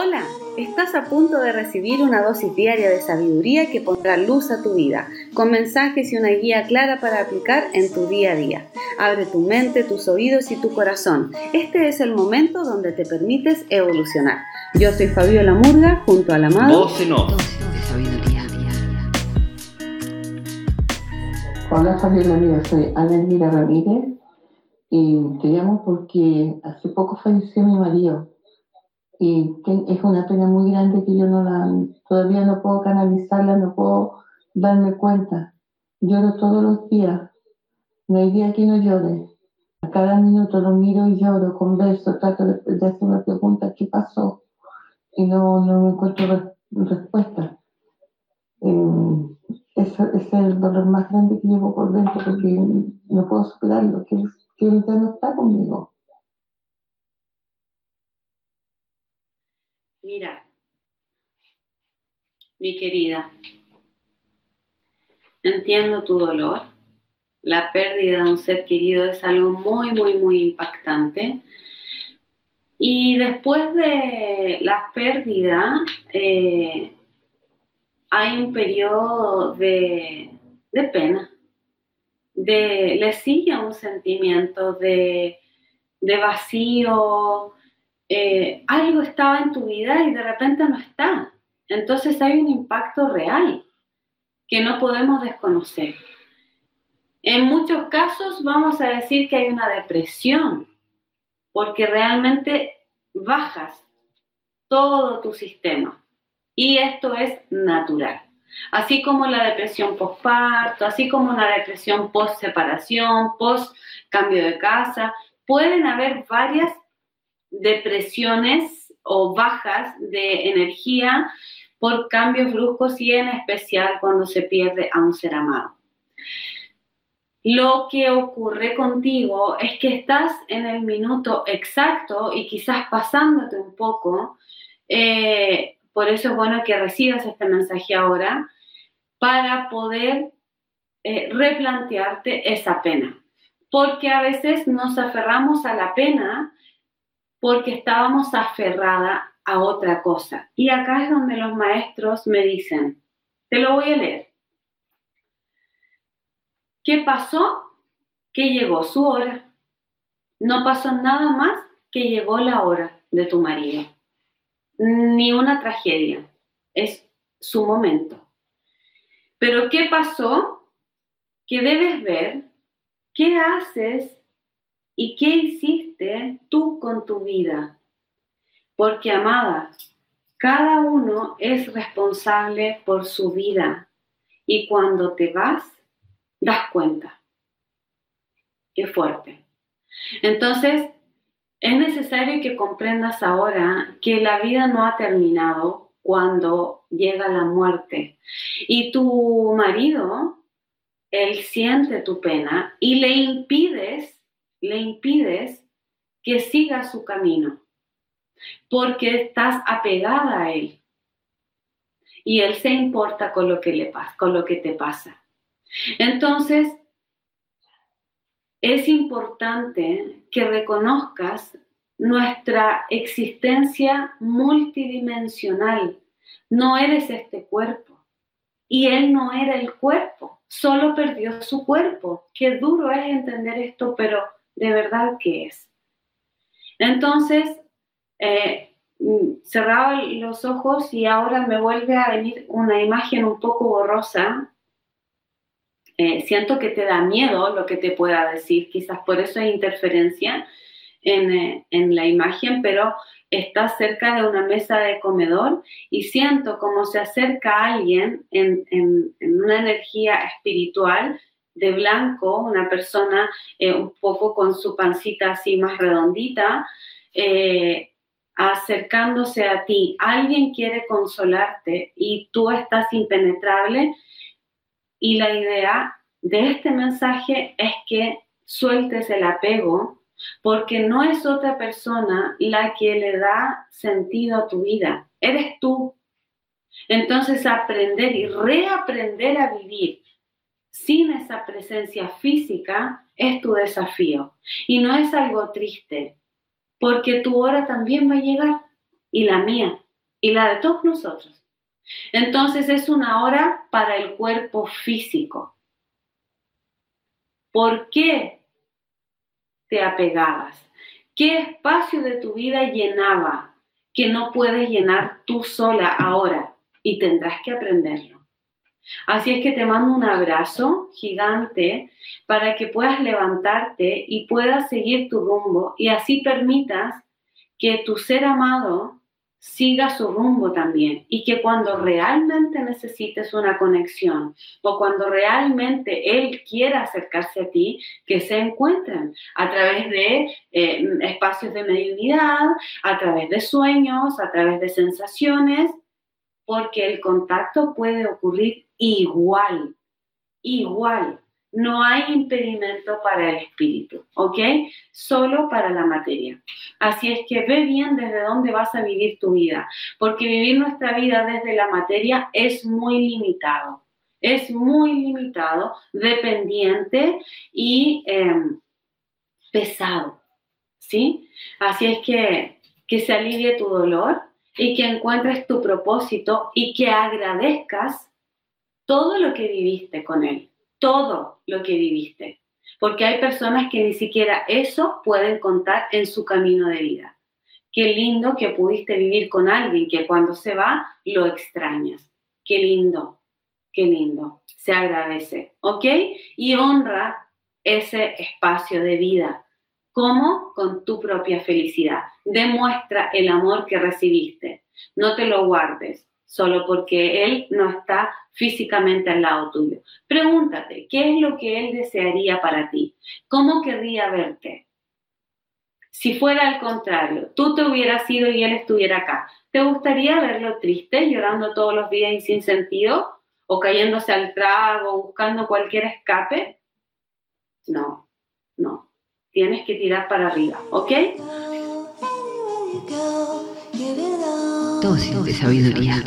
Hola, estás a punto de recibir una dosis diaria de sabiduría que pondrá luz a tu vida, con mensajes y una guía clara para aplicar en tu día a día. Abre tu mente, tus oídos y tu corazón. Este es el momento donde te permites evolucionar. Yo soy Fabiola Murga, junto al amado. Voz en off. Hola Fabiola, mira, soy Ana Elvira Ramírez y te llamo porque hace poco falleció mi marido y es una pena muy grande que yo no la, todavía no puedo canalizarla, no puedo darme cuenta. Lloro todos los días, no hay día que no llore. A cada minuto lo miro y lloro, converso, trato de, de hacer una pregunta, ¿qué pasó? Y no, no encuentro respuesta. Eh, ese, es el dolor más grande que llevo por dentro porque no puedo superarlo, que, que no está conmigo. Mira, mi querida, entiendo tu dolor. La pérdida de un ser querido es algo muy, muy, muy impactante. Y después de la pérdida, eh, hay un periodo de, pena, de, le sigue un sentimiento de, de vacío, eh, algo estaba en tu vida y de repente no está. Entonces hay un impacto real que no podemos desconocer. En muchos casos vamos a decir que hay una depresión, porque realmente bajas todo tu sistema. Y esto es natural. Así como la depresión postparto, así como una depresión post separación, post cambio de casa, pueden haber varias depresiones o bajas de energía por cambios bruscos y en especial cuando se pierde a un ser amado. Lo que ocurre contigo es que estás en el minuto exacto y quizás pasándote un poco, eh, por eso es bueno que recibas este mensaje ahora, para poder eh, replantearte esa pena. Porque a veces nos aferramos a la pena porque estábamos aferrada a otra cosa. Y acá es donde los maestros me dicen, te lo voy a leer. ¿Qué pasó? Que llegó su hora. No pasó nada más que llegó la hora de tu marido. Ni una tragedia. Es su momento. Pero ¿qué pasó? Que debes ver qué haces ¿Y qué hiciste tú con tu vida? Porque, amada, cada uno es responsable por su vida y cuando te vas, das cuenta. Qué fuerte. Entonces, es necesario que comprendas ahora que la vida no ha terminado cuando llega la muerte. Y tu marido, él siente tu pena y le impides le impides que siga su camino, porque estás apegada a él. Y él se importa con lo que le con lo que te pasa. Entonces, es importante que reconozcas nuestra existencia multidimensional. No eres este cuerpo y él no era el cuerpo, solo perdió su cuerpo. Qué duro es entender esto, pero de verdad que es. Entonces, eh, cerraba los ojos y ahora me vuelve a venir una imagen un poco borrosa. Eh, siento que te da miedo lo que te pueda decir, quizás por eso hay interferencia en, eh, la imagen, pero estás cerca de una mesa de comedor y siento como se acerca alguien en, en una energía espiritual de blanco, una persona eh, un poco con su pancita así más redondita, eh, acercándose a ti. Alguien quiere consolarte y tú estás impenetrable y la idea de este mensaje es que sueltes el apego porque no es otra persona la que le da sentido a tu vida, eres tú. Entonces aprender y reaprender a vivir sin esa presencia física es tu desafío. Y no es algo triste, porque tu hora también va a llegar y la mía y la de todos nosotros. Entonces es una hora para el cuerpo físico. ¿Por qué te apegabas? ¿Qué espacio de tu vida llenaba que no puedes llenar tú sola ahora? Y tendrás que aprenderlo. Así es que te mando un abrazo gigante para que puedas levantarte y puedas seguir tu rumbo y así permitas que tu ser amado siga su rumbo también y que cuando realmente necesites una conexión o cuando realmente Él quiera acercarse a ti, que se encuentren a través de eh, espacios de mediunidad, a través de sueños, a través de sensaciones, porque el contacto puede ocurrir igual, igual. No hay impedimento para el espíritu, ¿ok? Solo para la materia. Así es que ve bien desde dónde vas a vivir tu vida, porque vivir nuestra vida desde la materia es muy limitado. Es muy limitado, dependiente y em, pesado, ¿sí? Así es que que se alivie tu dolor y que encuentres tu propósito y que agradezcas todo lo que viviste con él todo lo que viviste, porque hay personas que ni siquiera eso pueden contar en su camino de vida. Qué lindo que pudiste vivir con alguien que cuando se va lo extrañas. Qué lindo, qué lindo. Se agradece, ¿ok? Y honra ese espacio de vida. ¿Cómo? Con tu propia felicidad. Demuestra el amor que recibiste. No te lo guardes solo porque Él no está físicamente al lado tuyo. Pregúntate, ¿qué es lo que Él desearía para ti? ¿Cómo querría verte? Si fuera al contrario, tú te hubieras ido y Él estuviera acá, ¿te gustaría verlo triste, llorando todos los días y sin sentido? ¿O cayéndose al trago, buscando cualquier escape? No, no. Tienes que tirar para arriba, ¿ok? Dosis de sabiduría.